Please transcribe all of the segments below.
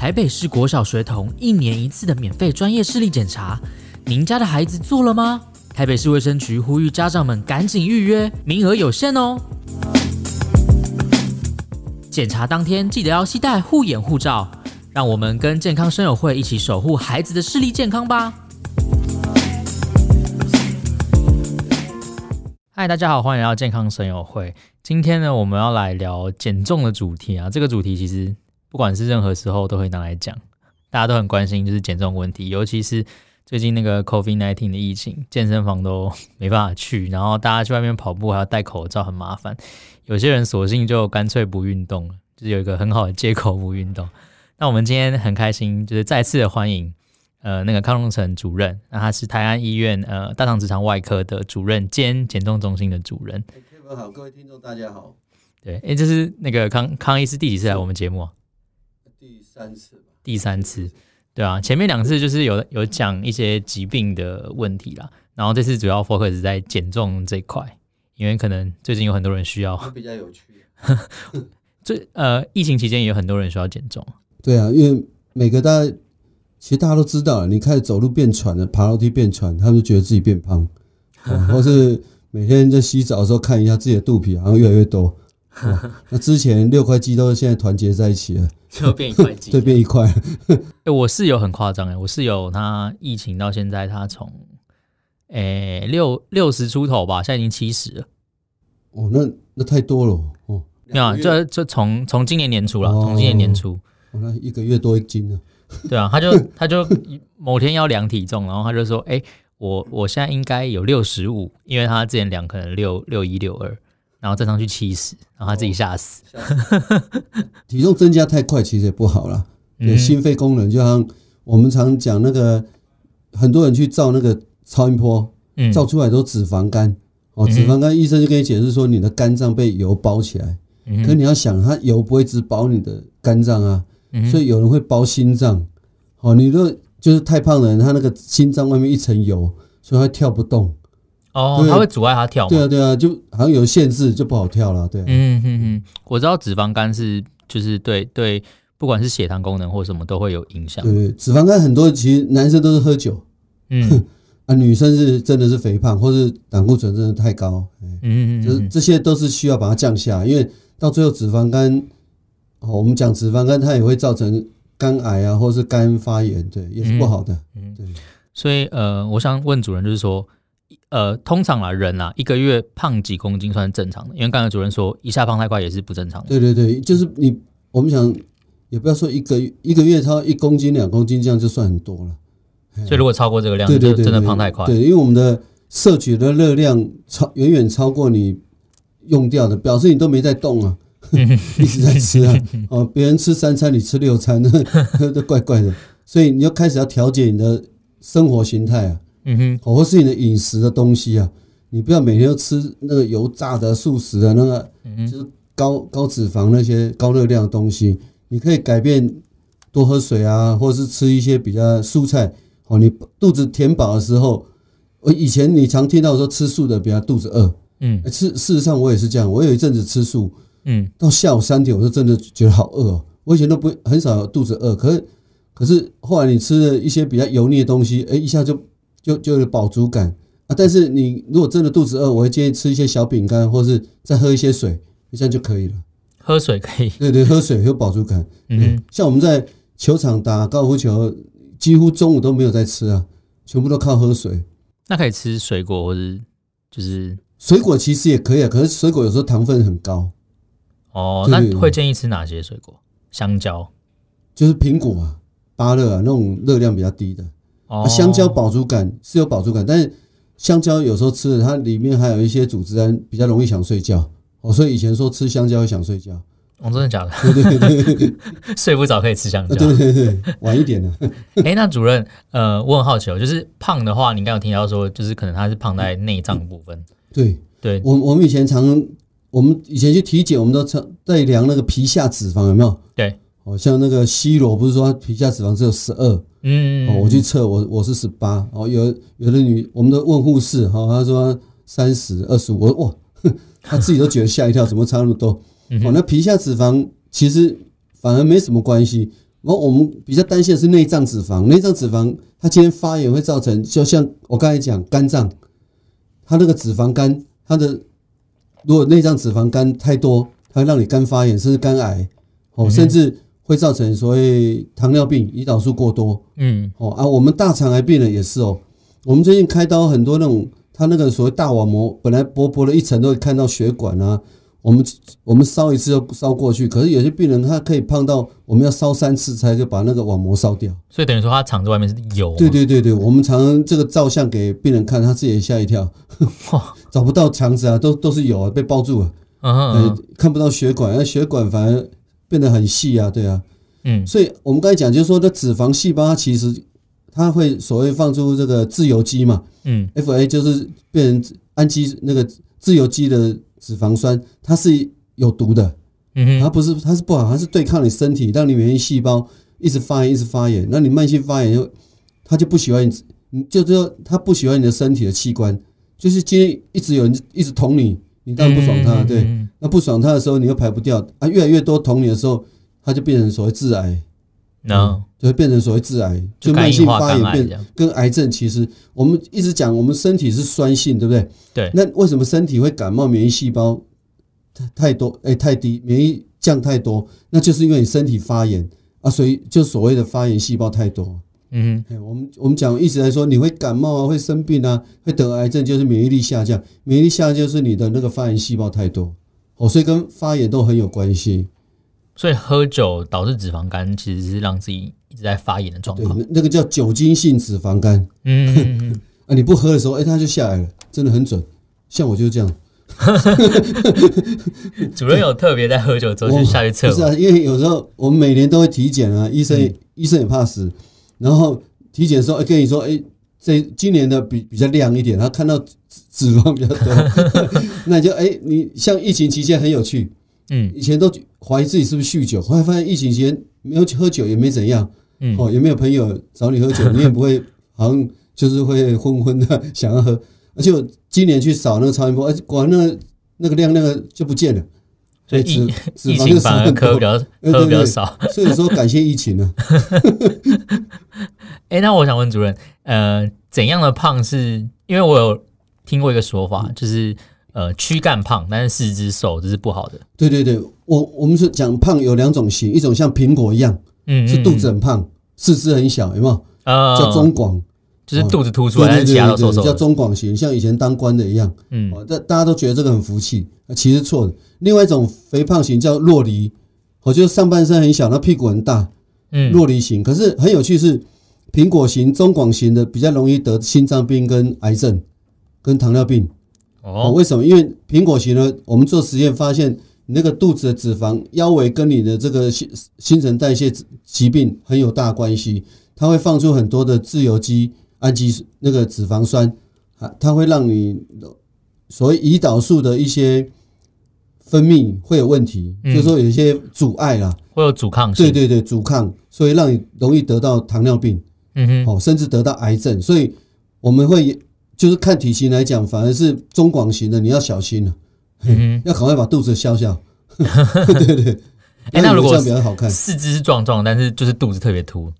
台北市国小学童一年一次的免费专业视力检查，您家的孩子做了吗？台北市卫生局呼吁家长们赶紧预约，名额有限哦。检查当天记得要携带护眼护照，让我们跟健康生友会一起守护孩子的视力健康吧。嗨，大家好，欢迎来到健康生友会。今天呢，我们要来聊减重的主题啊。这个主题其实。不管是任何时候都会拿来讲，大家都很关心，就是减重问题，尤其是最近那个 COVID nineteen 的疫情，健身房都 没办法去，然后大家去外面跑步还要戴口罩，很麻烦。有些人索性就干脆不运动了，就是有一个很好的借口不运动。那我们今天很开心，就是再次的欢迎，呃，那个康荣成主任，那他是台安医院呃大肠直肠外科的主任兼减重中心的主任。Kevin 好，各位听众大家好。对，哎，这是那个康康医师第几次来我们节目啊？三次吧，第三次，对啊，前面两次就是有有讲一些疾病的问题啦，然后这次主要 focus 在减重这一块，因为可能最近有很多人需要，比较有趣。最呃，疫情期间也有很多人需要减重。对啊，因为每个大家其实大家都知道，你开始走路变喘了，爬楼梯变喘，他们就觉得自己变胖，或是每天在洗澡的时候看一下自己的肚皮好像越来越多。那之前六块肌都现在团结在一起了。就变一块肌，对，变一块。哎，我室友很夸张哎，我室友他疫情到现在，他从诶六六十出头吧，现在已经七十了。哦，那那太多了哦。没有，这这从从今年年初了，从今年年初，那一个月多一斤呢。对啊，他就他就某天要量体重，然后他就说：“哎，我我现在应该有六十五，因为他之前量可能六六一六二。”然后再上去七十，然后他自己吓死。哦、体重增加太快，其实也不好了。有心肺功能，就像我们常讲那个，很多人去照那个超音波，照出来都脂肪肝。哦，脂肪肝，医生就跟你解释说，你的肝脏被油包起来。可你要想，它油不会只包你的肝脏啊，所以有人会包心脏。哦，你如果就是太胖的人，他那个心脏外面一层油，所以他跳不动。哦，它会阻碍它跳吗？对啊，对啊，就好像有限制，就不好跳了。对，嗯嗯嗯，我知道脂肪肝是就是对对，不管是血糖功能或什么都会有影响。对对，脂肪肝很多其实男生都是喝酒，嗯 啊，女生是真的是肥胖或是胆固醇真的太高，嗯嗯，就是这些都是需要把它降下，因为到最后脂肪肝，哦，我们讲脂肪肝它也会造成肝癌啊，或是肝发炎，对，也是不好的。嗯，对，所以呃，我想问主任就是说。呃，通常啊，人啊，一个月胖几公斤算是正常的，因为刚才主任说一下胖太快也是不正常的。对对对，就是你，我们想也不要说一个一个月超一公斤两公斤这样就算很多了。所以如果超过这个量，就真的胖太快。对，因为我们的摄取的热量超远远超过你用掉的，表示你都没在动啊，一直在吃啊。哦，别人吃三餐，你吃六餐，都怪怪的。所以你要开始要调节你的生活形态啊。嗯哼，或是你的饮食的东西啊，你不要每天都吃那个油炸的、素食的那个，就是高高脂肪那些高热量的东西。你可以改变多喝水啊，或者是吃一些比较蔬菜。哦，你肚子填饱的时候，我以前你常听到说吃素的比较肚子饿，嗯，吃事实上我也是这样。我有一阵子吃素，嗯，到下午三点我就真的觉得好饿哦。我以前都不很少有肚子饿，可是可是后来你吃了一些比较油腻的东西，哎，一下就。就就有饱足感啊，但是你如果真的肚子饿，我会建议吃一些小饼干，或是再喝一些水，这样就可以了。喝水可以，对对，喝水有饱足感。嗯，像我们在球场打高尔夫球，几乎中午都没有在吃啊，全部都靠喝水。那可以吃水果，或是就是水果其实也可以啊，可是水果有时候糖分很高。哦，那会建议吃哪些水果？香蕉，就是苹果啊、芭乐啊那种热量比较低的。哦，香蕉饱足感是有饱足感，但是香蕉有时候吃了，它里面还有一些组织胺，比较容易想睡觉。哦，所以以前说吃香蕉会想睡觉。哦，真的假的？对对对对，睡不着可以吃香蕉。对对对，晚一点呢。哎，那主任，呃，我很好奇哦，就是胖的话，你刚刚有听到说，就是可能他是胖在内脏部分。对对，我我们以前常，我们以前去体检，我们都常在量那个皮下脂肪有没有？对。哦，像那个 C 罗不是说皮下脂肪只有十二？嗯，哦，我去测，我我是十八。哦，有有的女，我们都问护士，哈，她说三十二十五，我哇，她自己都觉得吓一跳，怎么差那么多？哦，那皮下脂肪其实反而没什么关系，然后我们比较担心的是内脏脂肪，内脏脂肪它今天发炎会造成，就像我刚才讲肝脏，它那个脂肪肝，它的如果内脏脂肪肝太多，它会让你肝发炎，甚至肝癌，哦，甚至会造成所谓糖尿病、胰岛素过多，嗯，哦啊，我们大肠癌病人也是哦，我们最近开刀很多那种，他那个所谓大网膜本来薄薄的一层都会看到血管啊。我们我们烧一次就烧过去，可是有些病人他可以胖到我们要烧三次才可以把那个网膜烧掉，所以等于说他肠子外面是油。对对对对，我们常常这个照相给病人看，他自己也吓一跳，找不到肠子啊，都都是油啊，被包住了，嗯嗯，看不到血管，那血管反而变得很细啊，对啊，嗯，所以我们刚才讲就是说，这脂肪细胞它其实它会所谓放出这个自由基嘛，嗯，FA 就是变成氨基那个自由基的。脂肪酸它是有毒的，嗯哼，它不是，它是不好，它是对抗你身体，让你免疫细胞一直发炎，一直发炎。那你慢性发炎就，它就不喜欢你，你就说它不喜欢你的身体的器官，就是今天一直有人一直捅你，你当然不爽它，对，那不爽它的时候，你又排不掉啊，越来越多同你的时候，它就变成所谓致癌，嗯，就会变成所谓致癌，就慢性发炎变跟癌症，其实我们一直讲，我们身体是酸性，对不对？对。那为什么身体会感冒？免疫细胞太太多，哎，太低，免疫降太多，那就是因为你身体发炎啊，所以就所谓的发炎细胞太多。嗯哼，我们我们讲一直来说，你会感冒啊，会生病啊，会得癌症，就是免疫力下降。免疫力下降就是你的那个发炎细胞太多哦，所以跟发炎都很有关系。所以喝酒导致脂肪肝，其实是让自己。一直在发炎的状况，那个叫酒精性脂肪肝。嗯，嗯，嗯，啊，你不喝的时候，哎、欸，它就下来了，真的很准。像我就是这样。主任有特别在喝酒之后就下去测？是啊，因为有时候我们每年都会体检啊，医生、嗯、医生也怕死。然后体检的时候，哎，跟你说，哎，这今年的比比较亮一点，他看到脂肪比较多 那你就哎，你像疫情期间很有趣，嗯，以前都怀疑自己是不是酗酒，后来发现疫情期间没有喝酒也没怎样。嗯，哦，也没有朋友找你喝酒？你也不会，好像就是会昏昏的想要喝。而且我今年去扫那个超音波，哎，果然那个那个量那个就不见了，所以疫 疫情反而喝比较，喝比较少。所以说感谢疫情呢。哎，那我想问主任，呃，怎样的胖是？因为我有听过一个说法，就是呃，躯干胖，但是四肢瘦，这是不好的。对对对，我我们是讲胖有两种型，一种像苹果一样。嗯，是肚子很胖，四肢很小，有没有？啊，叫中广，就是肚子凸出来，其他都瘦瘦，叫中广型，像以前当官的一样。嗯，大大家都觉得这个很福气，其实错的。另外一种肥胖型叫洛梨，我觉得上半身很小，那屁股很大。嗯，洛梨型。可是很有趣是，苹果型、中广型的比较容易得心脏病、跟癌症、跟糖尿病。哦，为什么？因为苹果型呢，我们做实验发现。你那个肚子的脂肪腰围跟你的这个新新陈代谢疾病很有大关系，它会放出很多的自由基、氨基那个脂肪酸，啊，它会让你所谓胰岛素的一些分泌会有问题，就是说有一些阻碍啦，会有阻抗性，对对对，阻抗，所以让你容易得到糖尿病，嗯哼，哦，甚至得到癌症，所以我们会就是看体型来讲，反而是中广型的你要小心了。嗯，要赶快把肚子消消。对对对，哎，那如果比较好看，四肢是壮壮，但是就是肚子特别凸，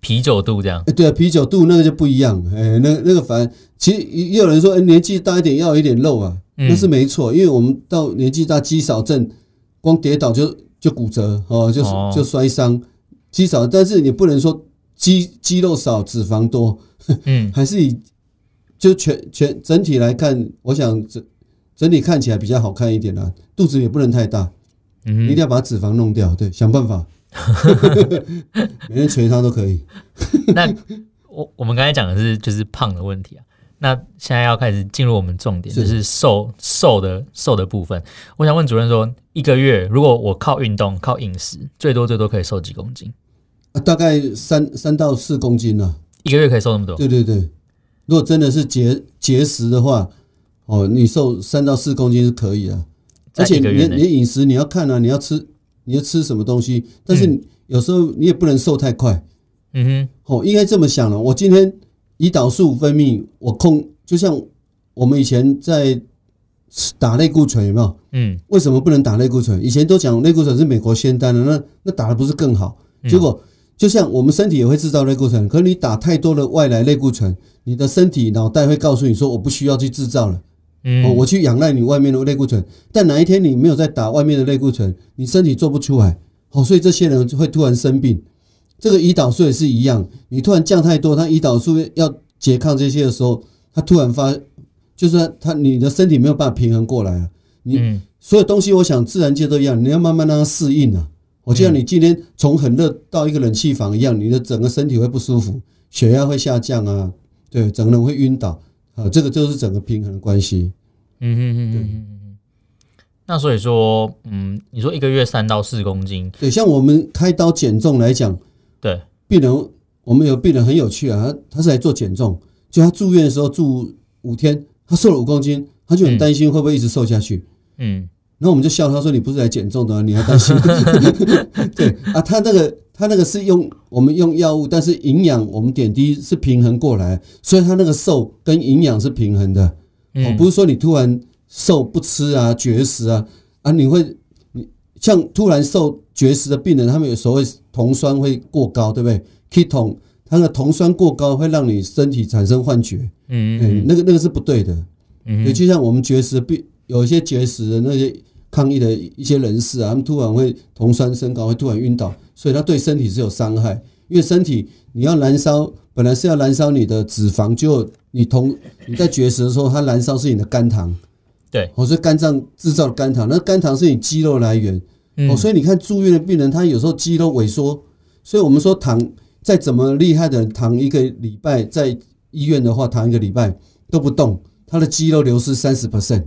啤酒肚这样。哎，对啊，啤酒肚那个就不一样。哎，那那个反正其实也有人说，哎，年纪大一点要有一点肉啊，那是没错，因为我们到年纪大，肌少症，光跌倒就就骨折哦，就就摔伤，肌少，但是你不能说肌肌肉少脂肪多，嗯，还是以就全全整体来看，我想整。整体看起来比较好看一点啦，肚子也不能太大，嗯，一定要把脂肪弄掉，对，想办法，每天捶他都可以。那我我们刚才讲的是就是胖的问题啊，那现在要开始进入我们重点，就是瘦瘦的瘦的部分。我想问主任说，一个月如果我靠运动、靠饮食，最多最多可以瘦几公斤？大概三三到四公斤呢，一个月可以瘦那么多？对对对，如果真的是节节食的话。哦，你瘦三到四公斤是可以啊，而且你你饮食你要看啊，你要吃你要吃什么东西，但是有时候你也不能瘦太快。嗯哼，哦，应该这么想了。我今天胰岛素分泌我控，就像我们以前在打类固醇有没有？嗯，为什么不能打类固醇？以前都讲类固醇是美国仙丹的，那那打的不是更好？结果就像我们身体也会制造类固醇，可是你打太多的外来类固醇，你的身体脑袋会告诉你说我不需要去制造了，哦，我去仰赖你外面的类固醇。但哪一天你没有再打外面的类固醇，你身体做不出来，哦，所以这些人会突然生病。这个胰岛素也是一样，你突然降太多，他胰岛素要拮抗这些的时候，他突然发，就是他你的身体没有办法平衡过来啊。你所有东西，我想自然界都一样，你要慢慢让它适应啊。我就像你今天从很热到一个冷气房一样，你的整个身体会不舒服，血压会下降啊，对，整个人会晕倒啊，这个就是整个平衡的关系。嗯嗯嗯嗯嗯。那所以说，嗯，你说一个月三到四公斤，对，像我们开刀减重来讲。对，病人，我们有病人很有趣啊，他他是来做减重，就他住院的时候住五天，他瘦了五公斤，他就很担心会不会一直瘦下去。嗯，然后我们就笑他说：“你不是来减重的，你还担心？” 对啊，他那个他那个是用我们用药物，但是营养我们点滴是平衡过来，所以他那个瘦跟营养是平衡的。哦，不是说你突然瘦不吃啊，绝食啊啊，你会你。像突然瘦绝食的病人，他们有所谓酮酸会过高，对不对？ketone，它的酮酸过高会让你身体产生幻觉，嗯，嗯，嗯，那个那个是不对的，嗯，对，就像我们绝食病，有一些绝食的那些抗议的一些人士啊，他们突然会酮酸升高，会突然晕倒，所以他对身体是有伤害，因为身体你要燃烧，本来是要燃烧你的脂肪，就你酮你在绝食的时候，它燃烧是你的肝糖。对，我说肝脏制造的肝糖，那肝糖是你肌肉来源，哦，所以你看住院的病人，他有时候肌肉萎缩，所以我们说躺再怎么厉害的人，躺一个礼拜在医院的话，躺一个礼拜都不动，他的肌肉流失三十 percent，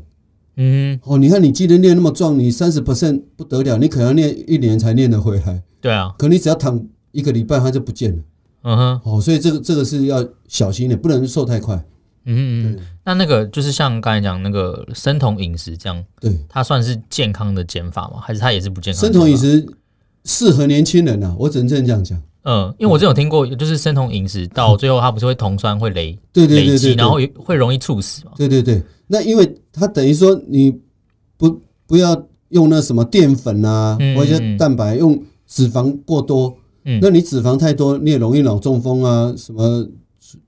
嗯，哦，你看你今天练那么壮，你三十 percent 不得了，你可能要练一年才练得回来，对啊，可你只要躺一个礼拜，它就不见了，嗯哼，哦，所以这个这个是要小心的，不能瘦太快。嗯嗯，那那个就是像刚才讲那个生酮饮食这样，对，它算是健康的减法吗？还是它也是不健康？生酮饮食适合年轻人啊，我只能这样讲。嗯，因为我之前有听过，就是生酮饮食到最后它不是会酮酸会累，对对对对，然后会容易猝死嘛？对对对，那因为它等于说你不不要用那什么淀粉啊，或者蛋白，用脂肪过多，嗯，那你脂肪太多，你也容易脑中风啊，什么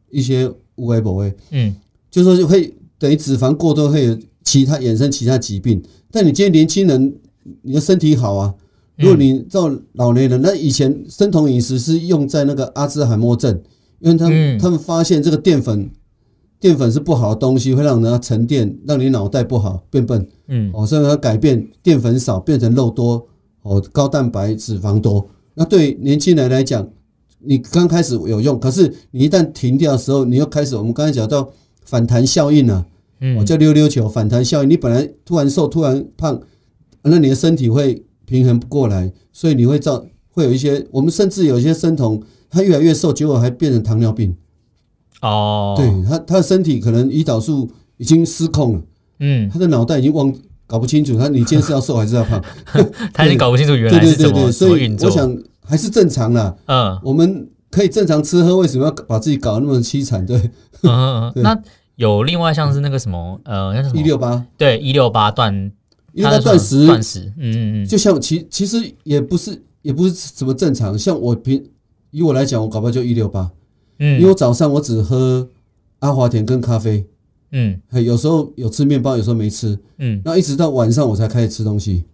一些。无为不为，嗯，就说就会等于脂肪过多会有其他衍生其他疾病。但你今天年轻人，你的身体好啊。如果你照老年人，那以前生酮饮食是用在那个阿兹海默症，因为他们他们发现这个淀粉淀粉是不好的东西，会让人家沉淀，让你脑袋不好变笨，嗯，哦，所以它改变淀粉少变成肉多，哦，高蛋白脂肪多。那对年轻人来讲。你刚开始有用，可是你一旦停掉的时候，你又开始我们刚才讲到反弹效应啊，嗯，我叫溜溜球反弹效应。你本来突然瘦，突然胖，那你的身体会平衡不过来，所以你会造会有一些，我们甚至有一些生酮，他越来越瘦，结果还变成糖尿病。哦，对他他的身体可能胰岛素已经失控了，嗯，他的脑袋已经忘搞不清楚，他你今天是要瘦还是要胖，他已经搞不清楚原来是怎么怎么运作。我想。还是正常啦，嗯，我们可以正常吃喝，为什么要把自己搞得那么凄惨？对，嗯，那有另外像是那个什么，呃，那什么？一六八，对，一六八断，一六八断食，断食，嗯嗯嗯，就像其其实也不是也不是什么正常，像我平以我来讲，我搞不好就一六八，嗯，因为我早上我只喝阿华田跟咖啡，嗯，有时候有吃面包，有时候没吃，嗯，那一直到晚上我才开始吃东西，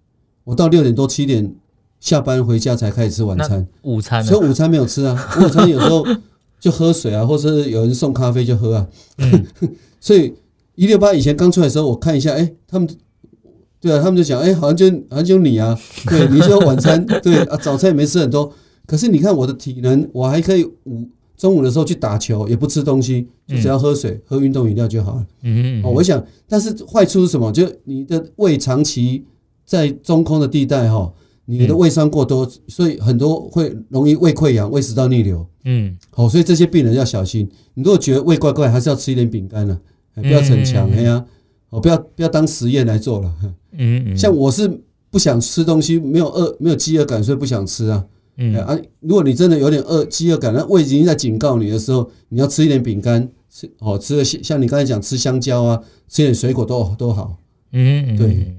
我到六点多七点。下班回家才开始吃晚餐，午餐，所以午餐没有吃啊。午餐有时候就喝水啊，或者是有人送咖啡就喝啊。嗯、所以一六八以前刚出来的时候，我看一下，哎、欸，他们对啊，他们就讲，哎、欸，好像就好像就你啊，对，你就晚餐 对啊，早餐也没吃很多。可是你看我的体能，我还可以午中午的时候去打球，也不吃东西，就只要喝水、喝运动饮料就好了。嗯嗯。哦，我想，但是坏处是什么？就你的胃长期在中空的地带哈。你的胃酸过多，所以很多会容易胃溃疡、胃食道逆流。嗯，好，所以这些病人要小心。你如果觉得胃怪怪，还是要吃一点饼干呢，不要逞强，哎呀，哦，不要不要当实验来做了。嗯嗯，像我是不想吃东西，没有饿，没有饥饿感，所以不想吃啊。嗯啊，如果你真的有点饿、饥饿感，那胃已经在警告你的时候，你要吃一点饼干，吃哦，吃的像你刚才讲吃香蕉啊，吃点水果都都好。嗯嗯，对。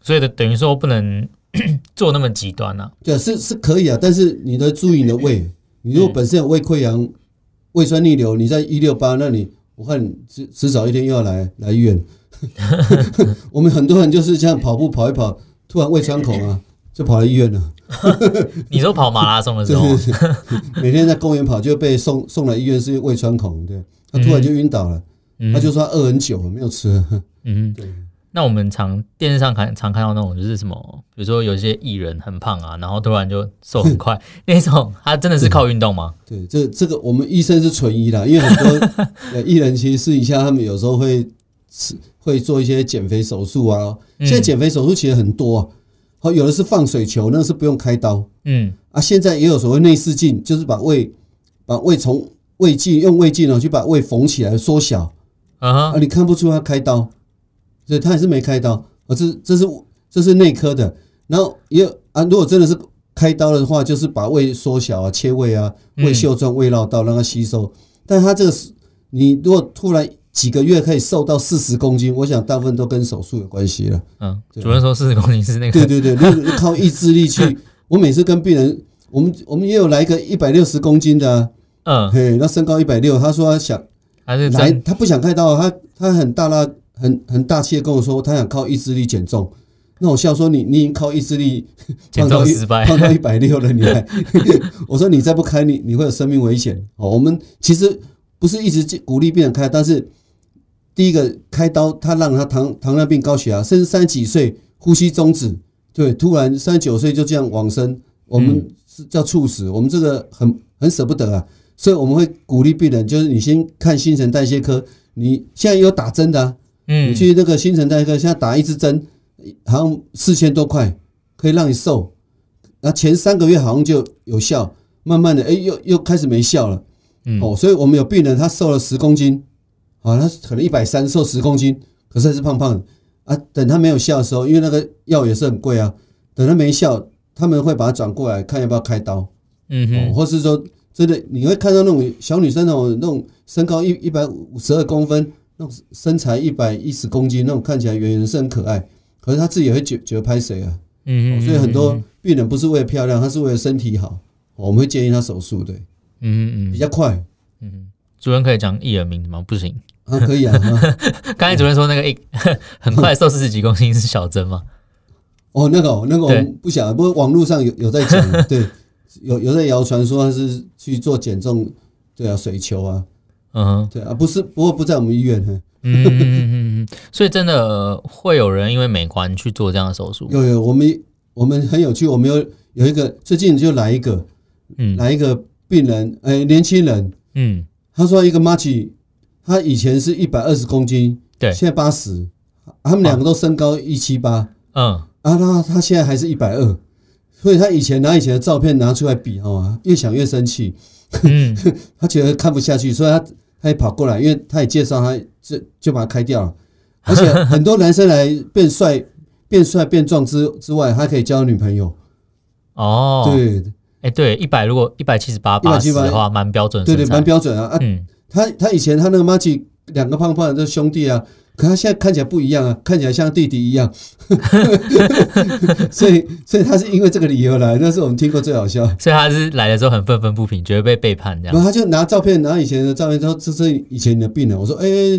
所以的等于说不能。做那么极端呢、啊？对，是是可以啊，但是你得注意你的胃。你如果本身有胃溃疡、胃酸逆流，你在一六八，那你我看你迟迟早一天又要来来医院。我们很多人就是这样跑步跑一跑，突然胃穿孔啊，就跑来医院了。你说跑马拉松的时候，每天在公园跑就被送送来医院，是因为胃穿孔，对，他突然就晕倒了，嗯、他就说他饿很久没有吃。嗯，对。那我们常电视上看常看到那种就是什么，比如说有些艺人很胖啊，然后突然就瘦很快，那种他真的是靠运动吗？对，对，这这个我们医生是存疑的，因为很多艺人其实私底下他们有时候会是会做一些减肥手术啊。现在减肥手术其实很多啊，好，有的是放水球，那个是不用开刀。嗯啊，现在也有所谓内视镜，就是把胃把胃从胃镜用胃镜呢去把胃缝起来缩小啊，啊，你看不出他开刀。所以，他也是没开刀，而是这是这是内科的，然后也有啊，如果真的是开刀的话，就是把胃缩小啊，切胃啊，胃袖状、胃绕道让它吸收。但他这个是，你如果突然几个月可以瘦到四十公斤，我想大部分都跟手术有关系了。嗯，主任说四十公斤是那个？对对对，你靠意志力去。我每次跟病人，我们我们也有来一个一百六十公斤的，啊，嗯，嘿，那身高一百六，他说他想还是来，他不想开刀，他他很大啦。很很大气的跟我说，他想靠意志力减重。那我笑说你：“你你已经靠意志力 减重失败，胖到一百六了，你还？”我说：“你再不开，你你会有生命危险。”哦，我们其实不是一直鼓励病人开，但是第一个开刀，他让他糖糖尿病、高血压，甚至三十几岁呼吸中止，对，突然三十九岁就这样往生，我们是叫猝死，我们这个很很舍不得啊。所以我们会鼓励病人，就是你先看新陈代谢科，你现在有打针的。嗯，你去那个新陈代谢科，现在打一支针，好像四千多块，可以让你瘦。那前三个月好像就有效，慢慢的，哎，又又开始没效了。嗯，哦，所以我们有病人他瘦了十公斤，啊，他可能一百三瘦十公斤，可是还是胖胖的啊。等他没有效的时候，因为那个药也是很贵啊。等他没效，他们会把他转过来看要不要开刀。嗯哼，或是说真的，你会看到那种小女生那种那种身高一一百五十二公分。那种身材一百一十公斤，那种看起来圆圆的，是很可爱。可是他自己也会觉觉得拍谁啊？嗯哼，所以很多病人不是为了漂亮，他是为了身体好。我们会建议他手术，对，嗯嗯，比较快。嗯，主任可以讲艺人名字吗？不行啊，可以啊。刚才主任说那个一 很快瘦四十几公斤是小珍吗？哦，那个那个我们不晓得，不过网络上有有在讲，对，有有在谣传说他是去做减重，对啊，水球啊。嗯，对啊，不是，不过不在我们医院。嗯嗯嗯嗯，所以真的会有人因为美观去做这样的手术？有有，我们我们很有趣，我们有有一个最近就来一个，嗯，来一个病人，哎，年轻人，嗯，他说一个妈奇，他以前是一百二十公斤，对，现在八十，他们两个都身高一七八，嗯，啊，他他现在还是一百二，所以他以前拿以前的照片拿出来比，哦，越想越生气。嗯，他觉得看不下去，所以他他也跑过来，因为他也介绍他，就就把他开掉了。而且 很多男生来变帅、变帅、变壮之之外，还可以交女朋友。哦，对，哎，对，一百如果一百七十八、八十的话，蛮标准。对对，蛮标准啊。啊，他他以前他那个麻吉两个胖胖的这兄弟啊。可他现在看起来不一样啊，看起来像弟弟一样，所以所以他是因为这个理由来，那是我们听过最好笑。所以他是来的时候很愤愤不平，觉得被背叛这样。然后他就拿照片，拿以前的照片，说这是以前你的病人。我说，哎、欸，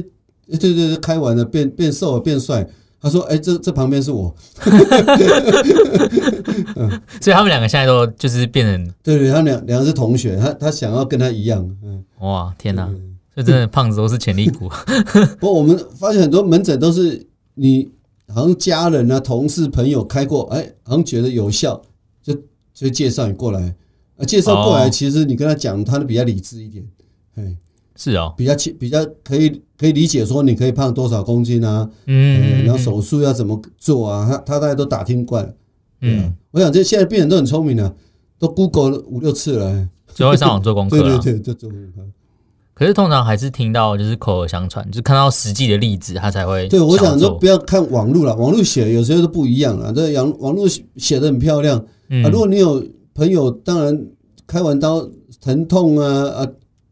对对对，开完了，变变瘦了，变帅。他说，哎、欸，这这旁边是我。嗯所以他们两个现在都就是变成，对对，他们两两个是同学，他他想要跟他一样。嗯，哇，天哪！这真的胖子都是潜力股。不过我们发现很多门诊都是你好像家人啊、同事、朋友开过，哎，好像觉得有效，就就介绍你过来。啊，介绍过来，其实你跟他讲，他都比较理智一点。哎，是哦，比较比较可以可以理解说你可以胖多少公斤啊？嗯，然后手术要怎么做啊？他他大家都打听惯了。嗯，我想这现在病人都很聪明了，都 Google 了五六次了，就会上网做功课。对对对，就做功课。可是通常还是听到就是口耳相传，就是看到实际的例子，他才会。对，我想说不要看网络了，网络写有时候都不一样啊。这网网络写的很漂亮啊。如果你有朋友，当然开完刀疼痛啊啊，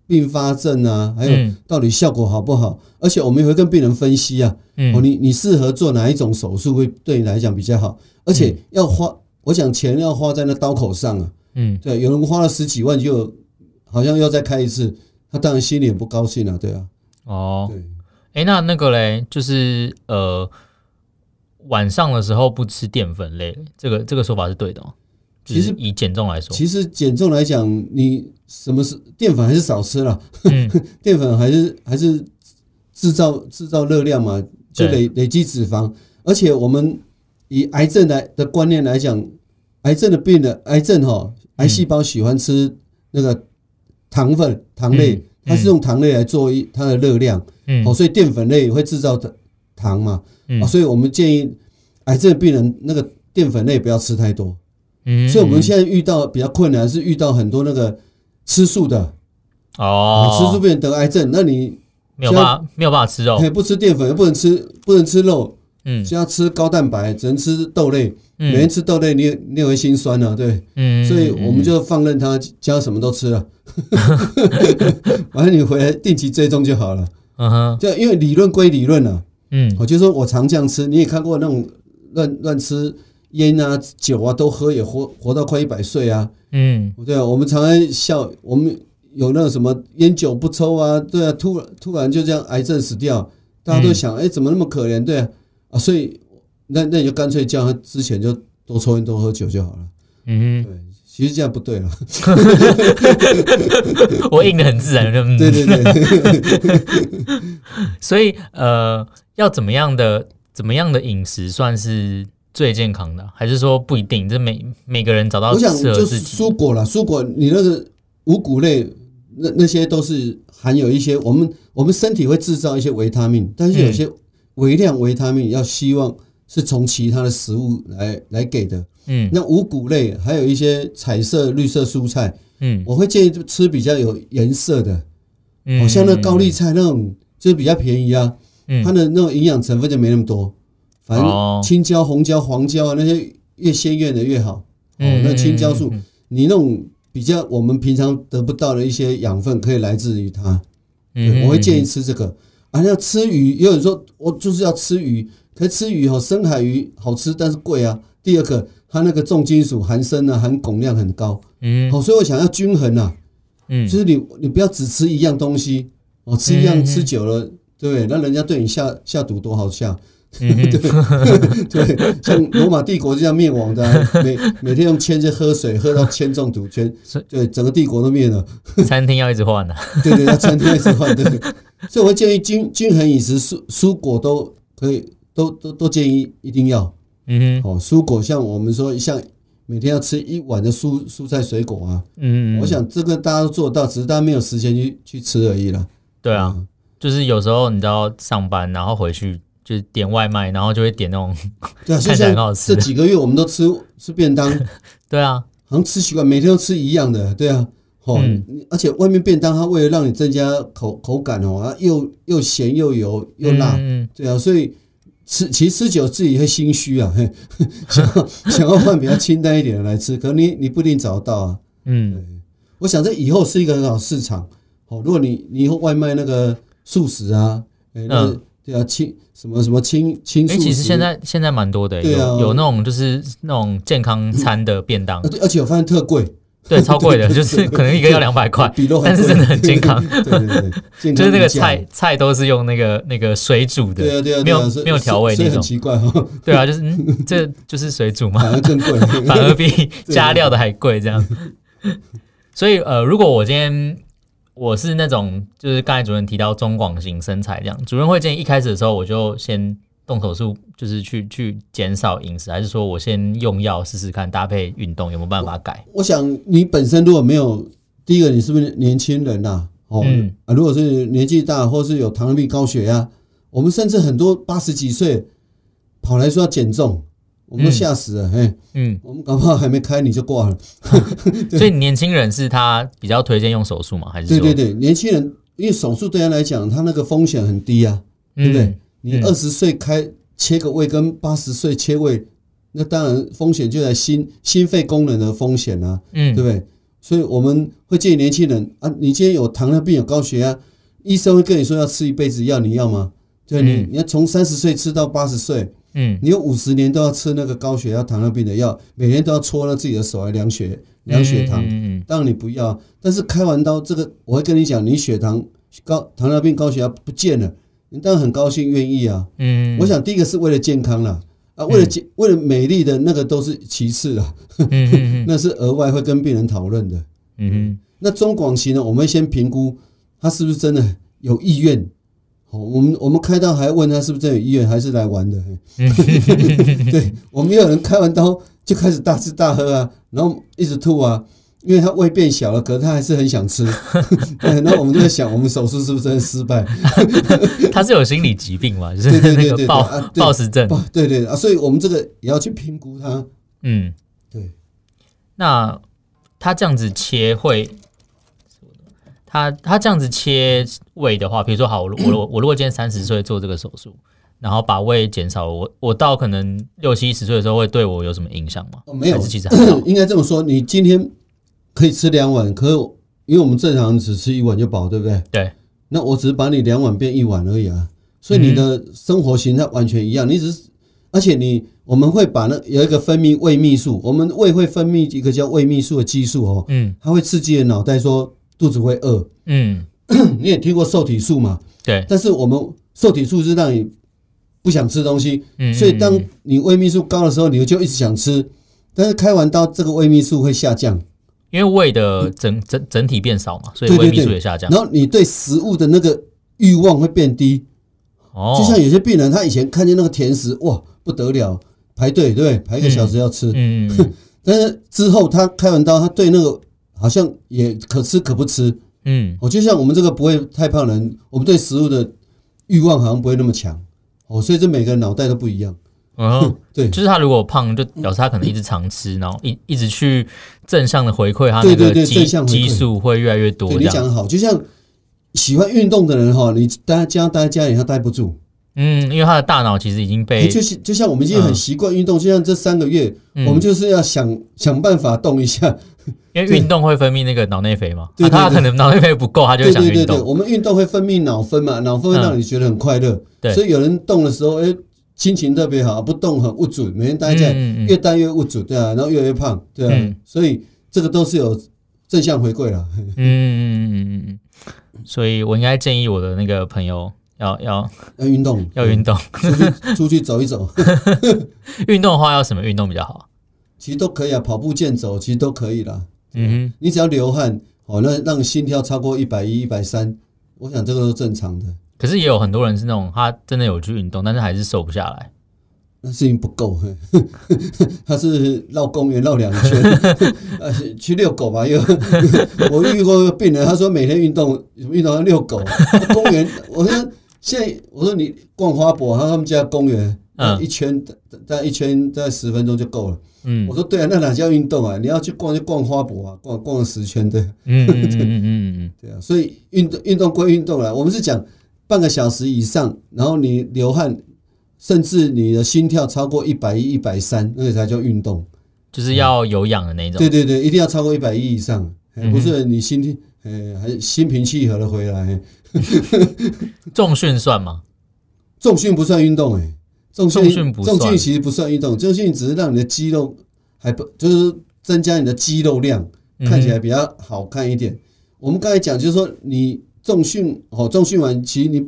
并发症啊，还有到底效果好不好？而且我们也会跟病人分析啊。哦，你你适合做哪一种手术会对你来讲比较好？而且要花我想钱要花在那刀口上啊。嗯，对，有人花了十几万，就好像要再开一次，他当然心里也不高兴啊，对啊。哦，对，哎，那那个嘞，就是呃，晚上的时候不吃淀粉类，这个这个说法是对的哦。其实以减重来说，其实减重来讲，你什么是淀粉还是少吃了，嗯，淀粉还是还是制造制造热量嘛，就累累积脂肪，而且我们以癌症来的观念来讲，癌症的病人，癌症哈。癌细胞喜欢吃那个糖分、糖类，它是用糖类来做一它的热量，嗯。哦，所以淀粉类会制造的糖嘛，啊，所以我们建议癌症病人那个淀粉类不要吃太多，嗯，所以我们现在遇到比较困难是遇到很多那个吃素的，哦，吃素病人得癌症，那你没有办法没有办法吃肉，不吃淀粉又不能吃不能吃肉，嗯，就要吃高蛋白，只能吃豆类。每天吃豆类，你也你也会心酸啊，对，嗯，所以我们就放任他，加什么都吃了，完了你回来定期追踪就好了，嗯哼，就因为理论归理论了，嗯，我就说我常这样吃，你也看过那种乱乱吃烟啊酒啊都喝，也活活到快一百岁啊，嗯，对啊，我们常常笑，我们有那个什么烟酒不抽啊，对啊，突然突然就这样癌症死掉，大家都想，哎，怎么那么可怜，对啊，啊，所以。那那你就干脆叫他之前就多抽烟多喝酒就好了。嗯，对，其实这样不对了。我应的很自然，对对对。所以呃，要怎么样的怎么样的饮食算是最健康的？还是说不一定？这每每个人找到适合自己。我想就是蔬果了，蔬果你那个五谷类那那些都是含有一些我们我们身体会制造一些维他命，但是有些微量维他命要希望。是从其他的食物来来给的，嗯，那五谷类还有一些彩色绿色蔬菜，嗯，我会建议吃比较有颜色的，嗯，好像那高丽菜那种就是比较便宜啊，嗯，它的那种营养成分就没那么多，反正青椒、红椒、黄椒啊那些越鲜艳的越好，哦，那青椒素你那种比较我们平常得不到的一些养分可以来自于它，嗯，我会建议吃这个，啊，要吃鱼，有人说我就是要吃鱼。可以吃鱼哦，深海鱼好吃，但是贵啊。第二个，它那个重金属含砷啊，含汞量很高。嗯，好，所以我想要均衡啊。嗯，就是你你不要只吃一样东西哦，吃一样吃久了，对不对？那人家对你下下毒多好下，对对，像罗马帝国就这样灭亡的，每每天用铅就喝水，喝到铅中毒，全对整个帝国都灭了。餐厅要一直换 的，对对，要餐厅一直换。对，所以我会建议均均衡饮食，蔬蔬果都可以。都都都建议一定要，嗯哼，哦，蔬果像我们说，像每天要吃一碗的蔬蔬菜水果啊，嗯，我想这个大家都做到，只是大家没有时间去去吃而已了。对啊，就是有时候你知道上班，然后回去就是点外卖，然后就会点那种，对啊，看起来很好吃。这几个月我们都吃吃便当，对啊，好像吃习惯，每天都吃一样的，对啊，哦，而且外面便当它为了让你增加口口感哦，啊，又又咸又油又辣，对啊，所以。吃其实吃久自己会心虚啊，想要想要换比较清淡一点的来吃，可能你你不一定找得到啊。嗯，我想这以后是一个很好市场。哦，如果你你以后外卖那个素食啊，嗯，对啊，清什么什么清清素食，其实现在现在蛮多的，对啊，有那种就是那种健康餐的便当，而且我发现特贵。对，超贵的，就是可能一个要两百块，但是真的很健康。对对对，就是那个菜菜都是用那个那个水煮的，对啊对啊，没有没有调味那种，奇怪哈。对啊，就是嗯，这就是水煮嘛，反而更贵，反而比加料的还贵这样。所以呃，如果我今天我是那种，就是刚才主任提到中广型身材这样，主任会建议一开始的时候我就先。动手术就是去去减少饮食，还是说我先用药试试看搭配运动有没有办法改？我，我想你本身如果没有第一个，你是不是年轻人呐、啊？哦，嗯、啊，如果是年纪大，或是有糖尿病、高血压，我们甚至很多八十几岁跑来说要减重，我们都吓死了。嘿，嗯，我们搞不好还没开你就挂了。所以年轻人是他比较推荐用手术吗？还是对对对，年轻人因为手术对他来讲，他那个风险很低啊，对不对？嗯你二十岁开切个胃跟八十岁切胃，那当然风险就在心心肺功能的风险啊，嗯，对不对？所以我们会建议年轻人啊，你今天有糖尿病、有高血压，医生会跟你说要吃一辈子药，你要吗？对，你你要从三十岁吃到八十岁，嗯，你有五十年都要吃那个高血压、糖尿病的药，每天都要搓了自己的手来量血量血糖，嗯嗯嗯、当然你不要。但是开完刀，这个我会跟你讲，你血糖高、糖尿病、高血压不见了，你当然很高兴，愿意啊。嗯，我想第一个是为了健康啦，啊，为了健、嗯、为了美丽的那个都是其次啦，嗯嗯嗯、那是额外会跟病人讨论的。嗯哼，那中广期呢，我们先评估他是不是真的有意愿。好，我们我们开刀还问他是不是真有意愿，还是来玩的？对，我们也有人开完刀就开始大吃大喝啊，然后一直吐啊，因为他胃变小了，可是他还是很想吃。对，然后我们就在想，我们手术是不是真的失败？他是有心理疾病嘛？就是那个暴暴食症。对对啊，所以我们这个也要去评估他。嗯，对。那他这样子切会？他他这样子切胃的话，比如说好，我我我如果今天三十岁做这个手术，然后把胃减少，我我到可能六七十岁的时候，会对我有什么影响吗？哦，没有，其实 应该这么说，你今天可以吃两碗，可是因为我们正常只吃一碗就饱，对不对？对。那我只是把你两碗变一碗而已啊，所以你的生活形态完全一样，你只是，而且你我们会把那有一个分泌胃泌素，我们胃会分泌一个叫胃泌素的激素哦，嗯，它会刺激你脑袋说。肚子会饿，嗯，你也听过瘦体素嘛？对。但是我们瘦体素是让你不想吃东西，嗯，所以当你胃泌素高的时候，你就一直想吃。但是开完刀，这个胃泌素会下降，因为胃的整整整体变少嘛，所以胃泌素也下降。然后你对食物的那个欲望会变低。哦。就像有些病人，他以前看见那个甜食，哇，不得了，排队，对，排一个小时要吃。嗯。但是之后他开完刀，他对那个。好像也可吃可不吃，嗯，哦，就像我们这个不会太胖的人，我们对食物的欲望好像不会那么强，哦，所以这每个人脑袋都不一样，嗯，对，就是他如果胖，就表示他可能一直常吃，然后一一直去正向的回馈他那个激激素会越来越多。对，你讲得好，就像喜欢运动的人哈，你待家待在家里他待不住。嗯，因为他的大脑其实已经被，就是就像我们已经很习惯运动，就像这三个月，我们就是要想想办法动一下，因为运动会分泌那个脑内啡嘛，他可能脑内啡不够，他就想运动。我们运动会分泌脑分嘛，脑分会让你觉得很快乐，所以有人动的时候，哎，心情特别好，不动很无助，每天待在越待越无助，对啊，然后越来越胖，对啊，所以这个都是有正向回馈了。嗯嗯嗯嗯嗯，所以我应该建议我的那个朋友。要要要运动，要运动，出去出去走一走。运动的话，要什么运动比较好？其实都可以啊，跑步、健走，其实都可以啦。嗯哼，你只要流汗，哦，那让心跳超过一百一、一百三，我想这个都正常的。可是也有很多人是那种他真的有去运动，但是还是瘦不下来。那事情不够，他是绕公园绕两圈，呃，去遛狗吧。又我遇过病人，他说每天运动，运动要遛狗。公园，我说。现在我说你逛花博，他他们家公园，嗯，一圈在一圈在十分钟就够了。嗯，我说对啊，那哪叫运动啊？你要去逛就逛花博啊，逛逛十圈对。嗯嗯嗯嗯 对啊，所以运动运动归运动啊，我们是讲半个小时以上，然后你流汗，甚至你的心跳超过一百一、一百三，那个才叫运动，就是要有氧的那种。对对对，一定要超过一百一以上，不是你心跳，呃，还心平气和的回来。重训算吗？重训不算运动哎、欸，重训不重训其实不算运动，重训只是让你的肌肉还不就是增加你的肌肉量，看起来比较好看一点。嗯、我们刚才讲就是说，你重训哦，重训完其实你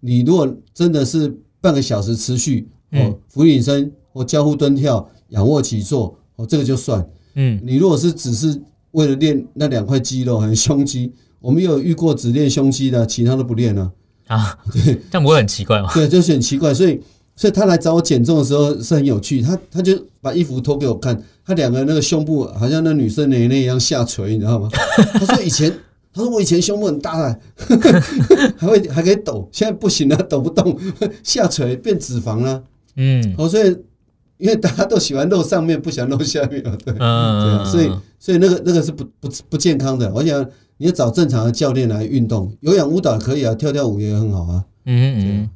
你如果真的是半个小时持续哦，俯卧撑或交互蹲跳、仰卧起坐哦，这个就算。嗯，你如果是只是为了练那两块肌肉，还有胸肌。我们有遇过只练胸肌的，其他都不练了啊？对，这样不会很奇怪吗？对，就是很奇怪。所以，所以他来找我减重的时候是很有趣。他他就把衣服脱给我看，他两个那个胸部好像那女生奶奶一样下垂，你知道吗？他说以前，他说我以前胸部很大的，还会还可以抖，现在不行了，抖不动，下垂变脂肪了。嗯，哦，所以因为大家都喜欢露上面，不想露下面嘛，对，嗯，所以所以那个那个是不不不健康的。我想。你要找正常的教练来运动，有氧舞蹈可以啊，跳跳舞也很好啊。嗯嗯。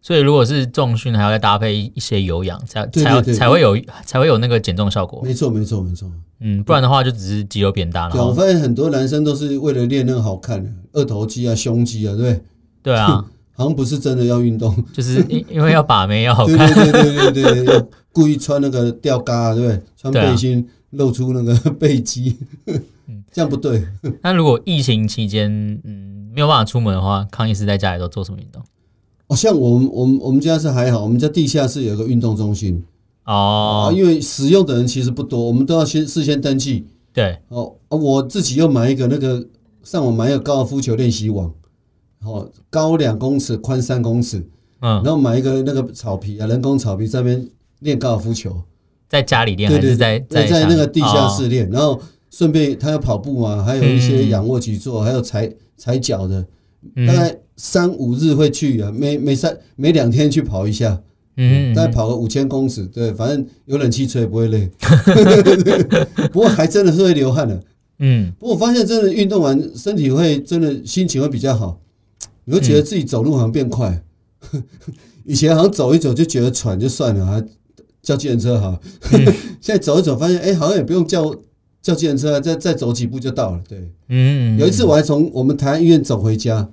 所以如果是重训，还要再搭配一些有氧，才才才会有才会有那个减重效果。没错没错没错。嗯，不然的话就只是肌肉变大了。我发现很多男生都是为了练那个好看的二头肌啊、胸肌啊，对不对？对啊。好像不是真的要运动，就是因因为要把妹要好看，对对对对对对，故意穿那个吊嘎，对不对？穿背心露出那个背肌，这样不对。那如果疫情期间，嗯，没有办法出门的话，康医师在家里都做什么运动？哦，像我们我们我们家是还好，我们家地下室有个运动中心。哦，因为使用的人其实不多，我们都要先事先登记。对，哦，我自己又买一个那个上网买一个高尔夫球练习网，哦，高两公尺，宽三公尺，嗯，然后买一个那个草皮啊，人工草皮在那边练高尔夫球，在家里练还是在在在那个地下室练，然后顺便他要跑步嘛，还有一些仰卧起坐，还有踩踩脚的，大概。三五日会去啊，每每三每两天去跑一下，嗯，大概跑个五千公尺，对，反正有冷气吹不会累，不过还真的是会流汗的，嗯，不过我发现真的运动完身体会真的心情会比较好，你会觉得自己走路好像变快，以前好像走一走就觉得喘就算了，还叫计程车好，现在走一走发现哎，好像也不用叫叫计程车，再再走几步就到了，对，嗯，有一次我还从我们台安医院走回家。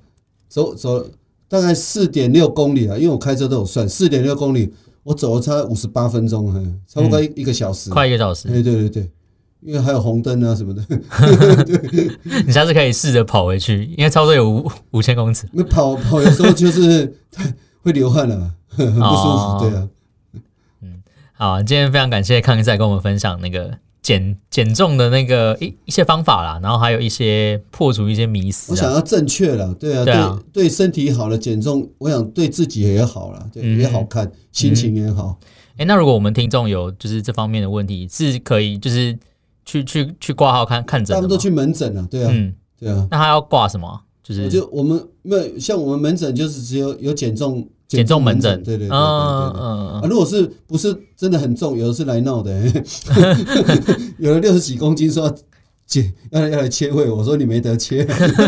走走大概四点六公里啊，因为我开车都有算，四点六公里，我走了差五十八分钟，差不多一一个小时，快一个小时。对对对对，因为还有红灯啊什么的。你下次可以试着跑回去，因为差不多有五五千公尺。那跑跑的时候就是会流汗了，很不舒服。对啊，嗯，好，今天非常感谢康医师跟我们分享那个。减减重的那个一一些方法啦，然后还有一些破除一些迷思。我想要正确了，对啊，对啊，对，对身体好了减重，我想对自己也好了，对，嗯、也好看，心情也好。哎、嗯欸，那如果我们听众有就是这方面的问题，是可以就是去去去挂号看看诊，他们都去门诊啊，对啊，嗯，对啊。那他要挂什么？就是就我们没有像我们门诊就是只有有减重。减重门诊，对对对对对，啊，如果是不是真的很重，有的是来闹的，有的六十几公斤说要减，要来要来切胃，我说你没得切，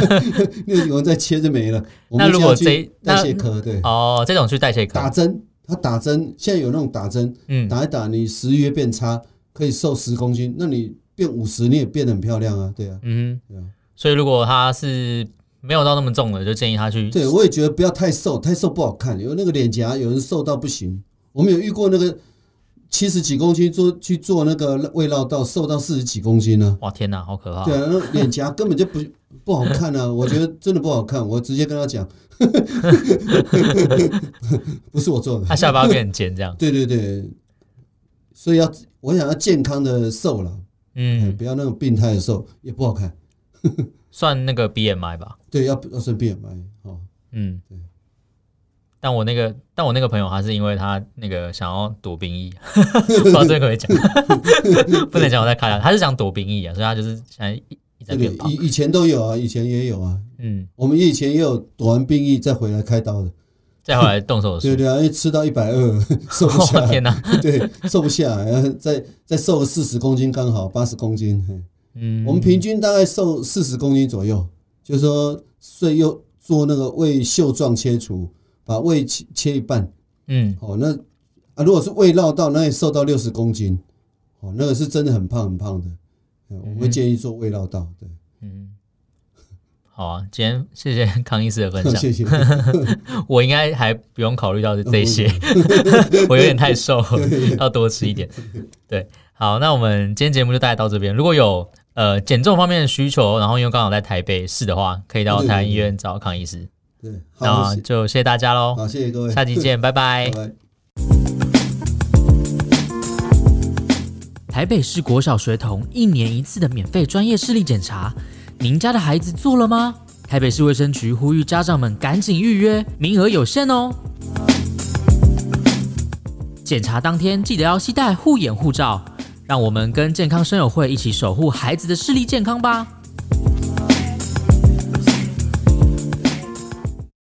六十几公斤再切就没了。那如果这代谢科，对，哦，这种去代谢科。打针，他打针，现在有那种打针，嗯，打一打，你食欲变差，可以瘦十公斤，那你变五十，你也变得很漂亮啊，对啊，嗯，对啊，所以如果他是。没有到那么重的，就建议他去。对，我也觉得不要太瘦，太瘦不好看。有那个脸颊，有人瘦到不行。我们有遇过那个七十几公斤做去做那个胃绕道，瘦到四十几公斤呢。哇，天哪，好可怕！对啊，那脸颊根本就不不好看啊！我觉得真的不好看，我直接跟他讲，不是我做的。他下巴变很尖，这样。对对对，所以要我想要健康的瘦了，嗯，不要那种病态的瘦，也不好看。算那个 BMI 吧，对，要要算 BMI 哦，嗯，对。但我那个，但我那个朋友，他是因为他那个想要躲兵役，不知道这个可不可以讲，不能讲我在开他，他是想躲兵役啊，所以他就是现在一直在变胖。以以前都有啊，以前也有啊，嗯，我们以前也有躲完兵役再回来开刀的，再回来动手术。对对啊，因为吃到一百二瘦不下来，天哪，对，瘦不下来，然后再再瘦个四十公斤，刚好八十公斤。嗯，我们平均大概瘦四十公斤左右，就是说，所以又做那个胃袖状切除，把胃切切一半。嗯，哦，那啊，如果是胃绕道，那也瘦到六十公斤，哦，那个是真的很胖很胖的。我会建议做胃绕道。对，嗯，好啊，今天谢谢康医师的分享。谢谢。我应该还不用考虑到这些，我有点太瘦，要多吃一点。对，好，那我们今天节目就大概到这边。如果有呃，减重方面的需求，然后因为刚好在台北市的话，可以到台安医院找康医师。对，那就谢谢大家喽。好，谢谢各位，下期见，拜拜。拜拜。台北市国小学童一年一次的免费专业视力检查，您家的孩子做了吗？台北市卫生局呼吁家长们赶紧预约，名额有限哦。检查当天记得要携带护眼护照。让我们跟健康生友会一起守护孩子的视力健康吧。